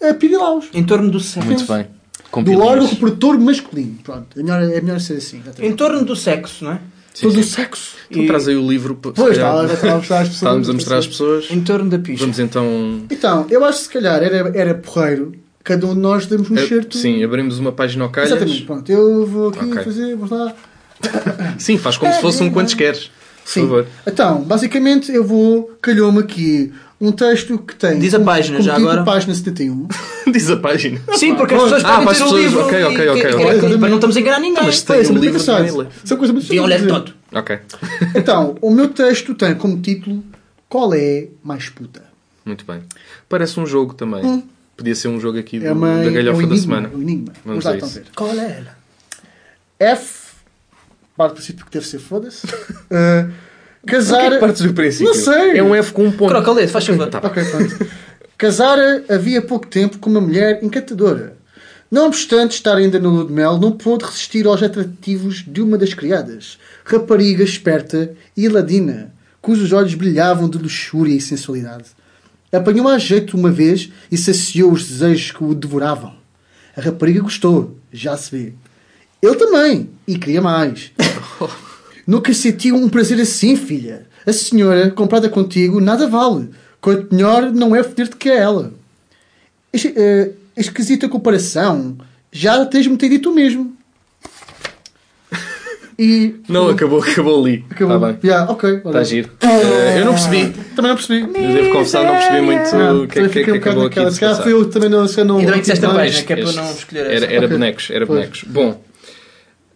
uh, Pirilaus. Em torno do sexo. Muito bem. Do órgão reprodutor masculino. Pronto, é melhor, é melhor ser assim. Em torno do sexo, não é? Sim, Todo sim. o sexo. Então traz aí o livro. Pois, calhar. está, está a mostrar às pessoas. Estávamos a mostrar às pessoas. Em torno da picha. Vamos então. Então, eu acho que se calhar era, era porreiro cada um de nós demos um Eh, certo. Sim, abrimos uma página ao calhas. Exatamente, pronto. Eu vou aqui Ok. fazer, vamos lá. Sim, faz como se fosse um quantos queres. Por Sim. favor. Então, basicamente, eu vou. Calhou-me aqui um texto que tem. Diz a página, como já agora. página 71. Diz a página. Sim, porque as pessoas Ah, podem para as ter o pessoas- livro. ok, ok, ok, que- ok. que- Para não estamos a enganar ninguém. Mas tem é um livro. São coisas muito Deviam ler todo. Ok. Então, o meu texto tem como título Qual é mais puta? Muito bem. Parece um jogo também. Podia ser um jogo aqui do- É uma, da é um galhofa da enigma, semana. é um enigma. Vamos lá então ver. Qual é ela? F. Parte do princípio que deve ser foda-se. Uh, casar. Partes do princípio. Não sei. É um F com um ponto. Crocalete, faz favor. Ok, pronto. Casara havia pouco tempo com uma mulher encantadora. Não obstante estar ainda no lua de mel, não pôde resistir aos atrativos de uma das criadas, rapariga esperta e ladina, cujos olhos brilhavam de luxúria e sensualidade. Apanhou a jeito uma vez e saciou os desejos que o devoravam. A rapariga gostou, já se vê. Ele também, e queria mais. Nunca sentiu um prazer assim, filha. A senhora, comprada contigo, nada vale. Quanto melhor não é foder-te que a ela. Es- eh, esquisita comparação. Já tens-me ter dito o mesmo. E... Não, acabou, acabou ali. Acabou. Está bem. Yeah, ok. Está giro. Eh, eu não percebi. Também não percebi. Eu devo confessar, não percebi muito o que é que, é que um acabou aqui se calhar fui eu que também não sei. Não, Ainda bem que disseste a não- página, que é para não escolher Era, essa. era Ok. bonecos, era Pois. bonecos. Bom,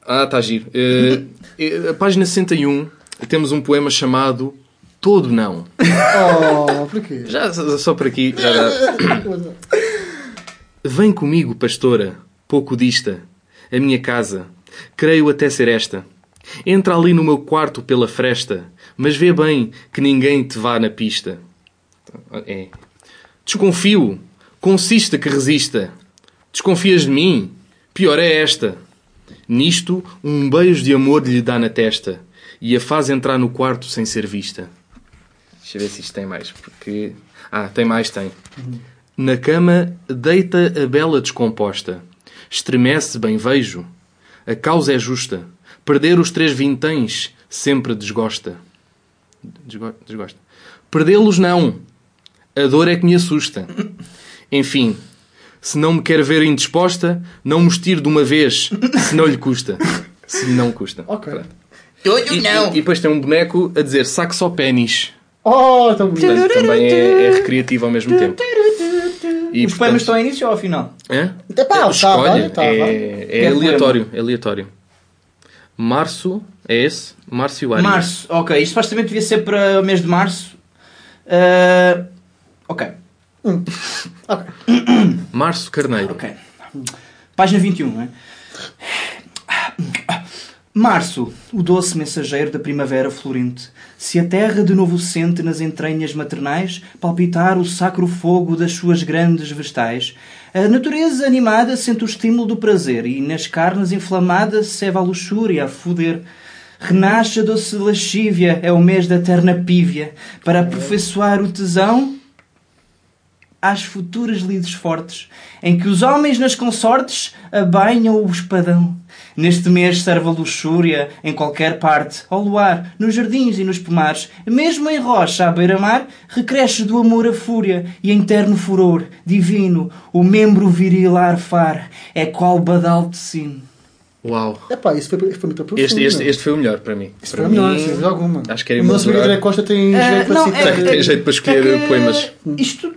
ah, está giro. Eh, a página 61 temos um poema chamado Todo Não. Oh, porquê? Já só por aqui, já dá. Vem comigo, pastora, pouco dista, a minha casa, creio até ser esta. Entra ali no meu quarto pela fresta, mas vê bem que ninguém te vá na pista. É. Desconfio, consista que resista. Desconfias de mim? Pior é esta. Nisto, um beijo de amor lhe dá na testa e a faz entrar no quarto sem ser vista. Deixa eu ver se isto tem mais. Porque. Ah, tem mais, tem. Na cama deita a bela descomposta. Estremece, bem vejo. A causa é justa. Perder os três vinténs sempre desgosta. Desgo- Desgosta. Perdê-los não. A dor é que me assusta. Enfim, se não me quer ver indisposta, não me estire de uma vez, se não lhe custa. Se não custa. Ok. Pronto. E, não. e depois tem um boneco a dizer saco só pênis. Oh, tão bonito. Portanto, também é, é recreativo ao mesmo tempo. E, Os poemas estão ao início ou ao final? Hã? Epá, tá, Escolha. vale, tá, é, vale. é Quer aleatório. É aleatório. Março, é esse? Março e o Arias. Março, ok. Isto supostamente devia ser para o mês de março. Ah, ok, Ok. Março Carneiro. ok. Página 21, não é? Março, o doce mensageiro da primavera florente. Se a terra de novo sente nas entranhas maternais palpitar o sacro fogo das suas grandes vestais, a natureza animada sente o estímulo do prazer e nas carnes inflamadas ceva a luxúria a foder. Renasce a doce lascívia, é o mês da terna pívia, para aperfeiçoar o tesão às futuras lides fortes, em que os homens nas consortes abainham o espadão. Neste mês serve a luxúria em qualquer parte, ao luar, nos jardins e nos pomares, mesmo em rocha à beira-mar, recresce do amor a fúria e em terno furor, divino, o membro viril a arfar, é qual badal de sino. Uau. Epá, isso foi, foi muito profundo. Este, este, este foi o melhor para mim. Isso para foi melhor, mim, sem dúvida alguma. Acho que era O amigo emoldurado. André Costa tem Ah, jeito para não, citar. Tem- tem jeito para escolher é que poemas. Isto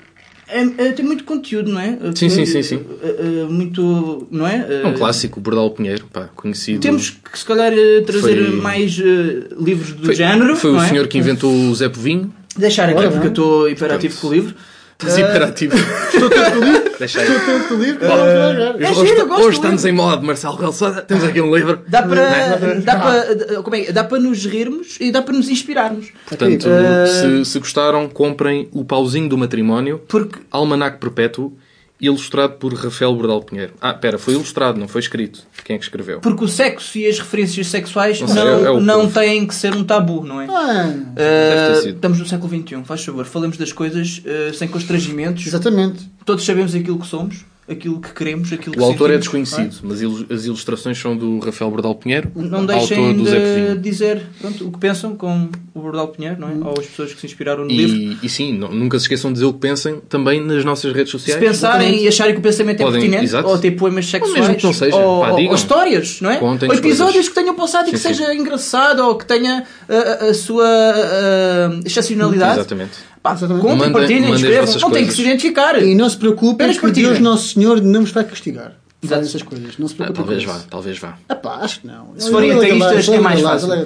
é- é- tem muito conteúdo, não é? Sim, sim, sim, sim. É, é, muito, não é? É um clássico, o Bordal Pinheiro, pá, conhecido. Temos que, se calhar, eh, trazer Foi- mais eh, livros do foi, género. Foi o é? senhor que inventou o Zé Povinho. Deixar aqui, porque eu estou hiperativo com o livro. Estás imperativo. Estou tanto livro, Deixa aí. estou tanto lá, já. É hoje estamos livro. em modo Marcelo Relçada. Temos aqui um livro. Dá para, é? dá para, como é? dá para nos rirmos e dá para nos inspirarmos. Portanto, Eh, se, se gostaram, comprem o Pauzinho do Matrimónio, Porque Almanac Perpétuo, ilustrado por Rafael Bordal Pinheiro. Ah, pera, foi ilustrado, não foi escrito. Quem é que escreveu? Porque o sexo e as referências sexuais Não não, sei, é- é o não têm que ser um tabu, não é? Ah, Uh, estamos no século XXI, faz favor, falemos das coisas uh, sem constrangimentos. exatamente. Todos sabemos aquilo que somos, aquilo que queremos, aquilo que O autor é desconhecido, mas il- as ilustrações são do Rafael Bordal Pinheiro, Não deixem autor do Zé de dizer pronto, o que pensam com o Bordal Pinheiro, não é? Ou as pessoas que se inspiraram no livro. E, e sim, não- nunca se esqueçam de dizer o que pensem também nas nossas redes Se sociais. pensarem e acharem que o pensamento Podem- é pertinente, exato. ou ter poemas sexuais, mesmo que não seja, ou, pá, ou- digam. ou histórias, não é? Ou episódios coisas. que tenham passado e que Sim, sim. seja engraçado ou que tenha uh, a, a sua uh, excepcionalidade. Exatamente. Pá, Mandem- partilhem, as escrevam. Não tem que se identificar. E não se preocupem que partilhem. Deus Nosso Senhor não vos vai castigar. Exato. Essas coisas. Não se Ah, preocupem talvez com vá, isso. talvez vá. Acho que não. Se forem é ateístas, é mais fácil. é.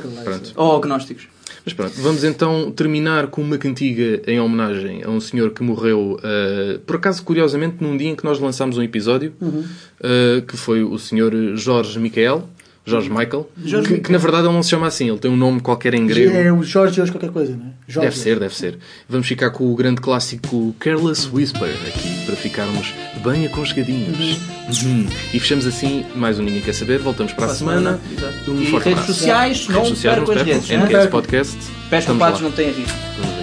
Ou agnósticos. Mas pronto, vamos então terminar com uma cantiga em homenagem a um senhor que morreu, eh, por acaso, curiosamente, num dia em que nós lançámos um episódio, Uhum. eh, que foi o senhor Jorge Michael, Jorge Michael, Jorge que, que, na verdade ele não se chama assim, ele tem um nome qualquer em grego. É o Jorge hoje qualquer coisa, não é? Jorge. Deve ser, deve ser. Vamos ficar com o grande clássico Careless Whisper aqui, para ficarmos bem aconchegadinhos. Uhum. E fechamos assim mais um Ninguém Quer Saber. Voltamos para, a semana. Exato. Um e forte redes sociais, Redes não sociais, percam as redes. NQS não é? Podcast. Pés Estamos lá. não têm a